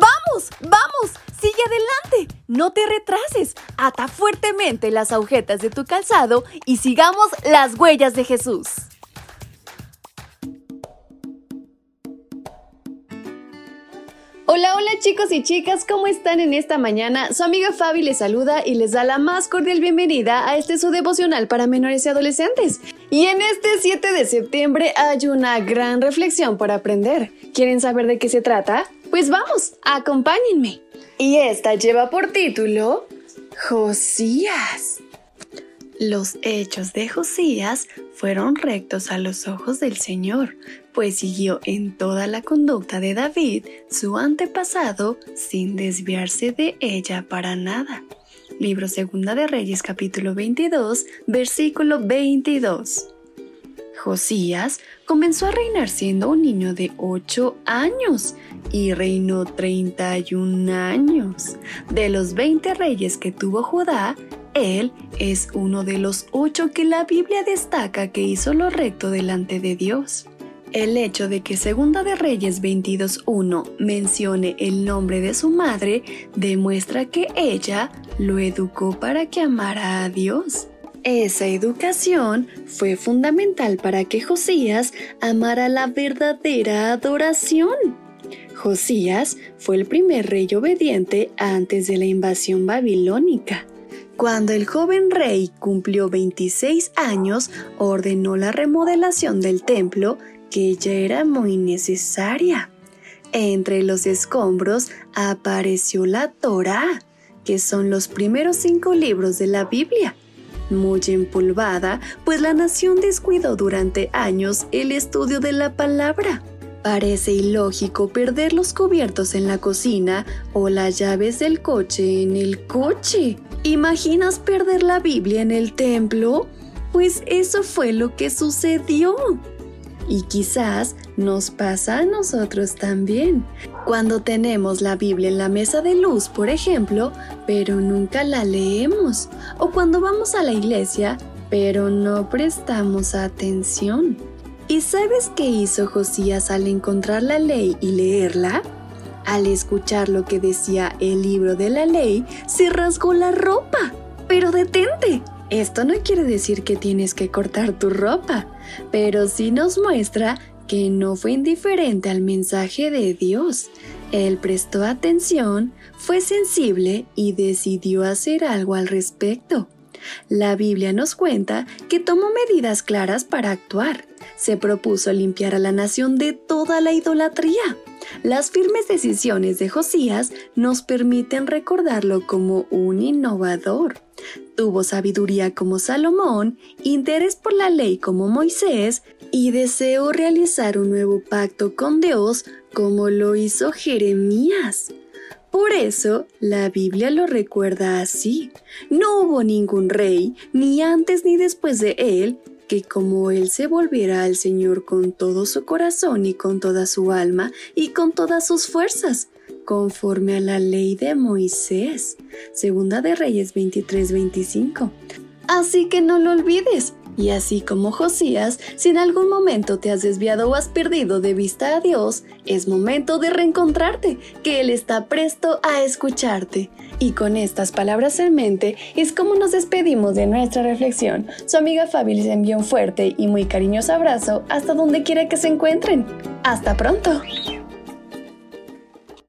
¡Vamos! ¡Vamos! ¡Sigue adelante! No te retrases. Ata fuertemente las agujetas de tu calzado y sigamos las huellas de Jesús. Hola, hola chicos y chicas, ¿cómo están en esta mañana? Su amiga Fabi les saluda y les da la más cordial bienvenida a este su devocional para menores y adolescentes. Y en este 7 de septiembre hay una gran reflexión por aprender. ¿Quieren saber de qué se trata? Pues vamos, acompáñenme. Y esta lleva por título Josías. Los hechos de Josías fueron rectos a los ojos del Señor, pues siguió en toda la conducta de David, su antepasado, sin desviarse de ella para nada. Libro Segunda de Reyes capítulo 22, versículo 22. Josías comenzó a reinar siendo un niño de 8 años y reinó 31 años. De los 20 reyes que tuvo Judá, él es uno de los ocho que la Biblia destaca que hizo lo recto delante de Dios. El hecho de que Segunda de Reyes 22.1 mencione el nombre de su madre demuestra que ella lo educó para que amara a Dios. Esa educación fue fundamental para que Josías amara la verdadera adoración. Josías fue el primer rey obediente antes de la invasión babilónica. Cuando el joven rey cumplió 26 años, ordenó la remodelación del templo que ya era muy necesaria. Entre los escombros apareció la Torá, que son los primeros cinco libros de la Biblia. Muy empolvada, pues la nación descuidó durante años el estudio de la palabra. Parece ilógico perder los cubiertos en la cocina o las llaves del coche en el coche. ¿Imaginas perder la Biblia en el templo? Pues eso fue lo que sucedió. Y quizás nos pasa a nosotros también. Cuando tenemos la Biblia en la mesa de luz, por ejemplo, pero nunca la leemos. O cuando vamos a la iglesia, pero no prestamos atención. ¿Y sabes qué hizo Josías al encontrar la ley y leerla? Al escuchar lo que decía el libro de la ley, se rasgó la ropa. Pero detente, esto no quiere decir que tienes que cortar tu ropa, pero sí nos muestra que no fue indiferente al mensaje de Dios. Él prestó atención, fue sensible y decidió hacer algo al respecto. La Biblia nos cuenta que tomó medidas claras para actuar. Se propuso limpiar a la nación de toda la idolatría. Las firmes decisiones de Josías nos permiten recordarlo como un innovador. Tuvo sabiduría como Salomón, interés por la ley como Moisés y deseó realizar un nuevo pacto con Dios como lo hizo Jeremías. Por eso la Biblia lo recuerda así. No hubo ningún rey, ni antes ni después de él, que como él se volviera al Señor con todo su corazón y con toda su alma y con todas sus fuerzas, conforme a la ley de Moisés. Segunda de Reyes 23-25. Así que no lo olvides. Y así como Josías, si en algún momento te has desviado o has perdido de vista a Dios, es momento de reencontrarte, que Él está presto a escucharte. Y con estas palabras en mente es como nos despedimos de nuestra reflexión. Su amiga Fabi les envía un fuerte y muy cariñoso abrazo hasta donde quiera que se encuentren. ¡Hasta pronto!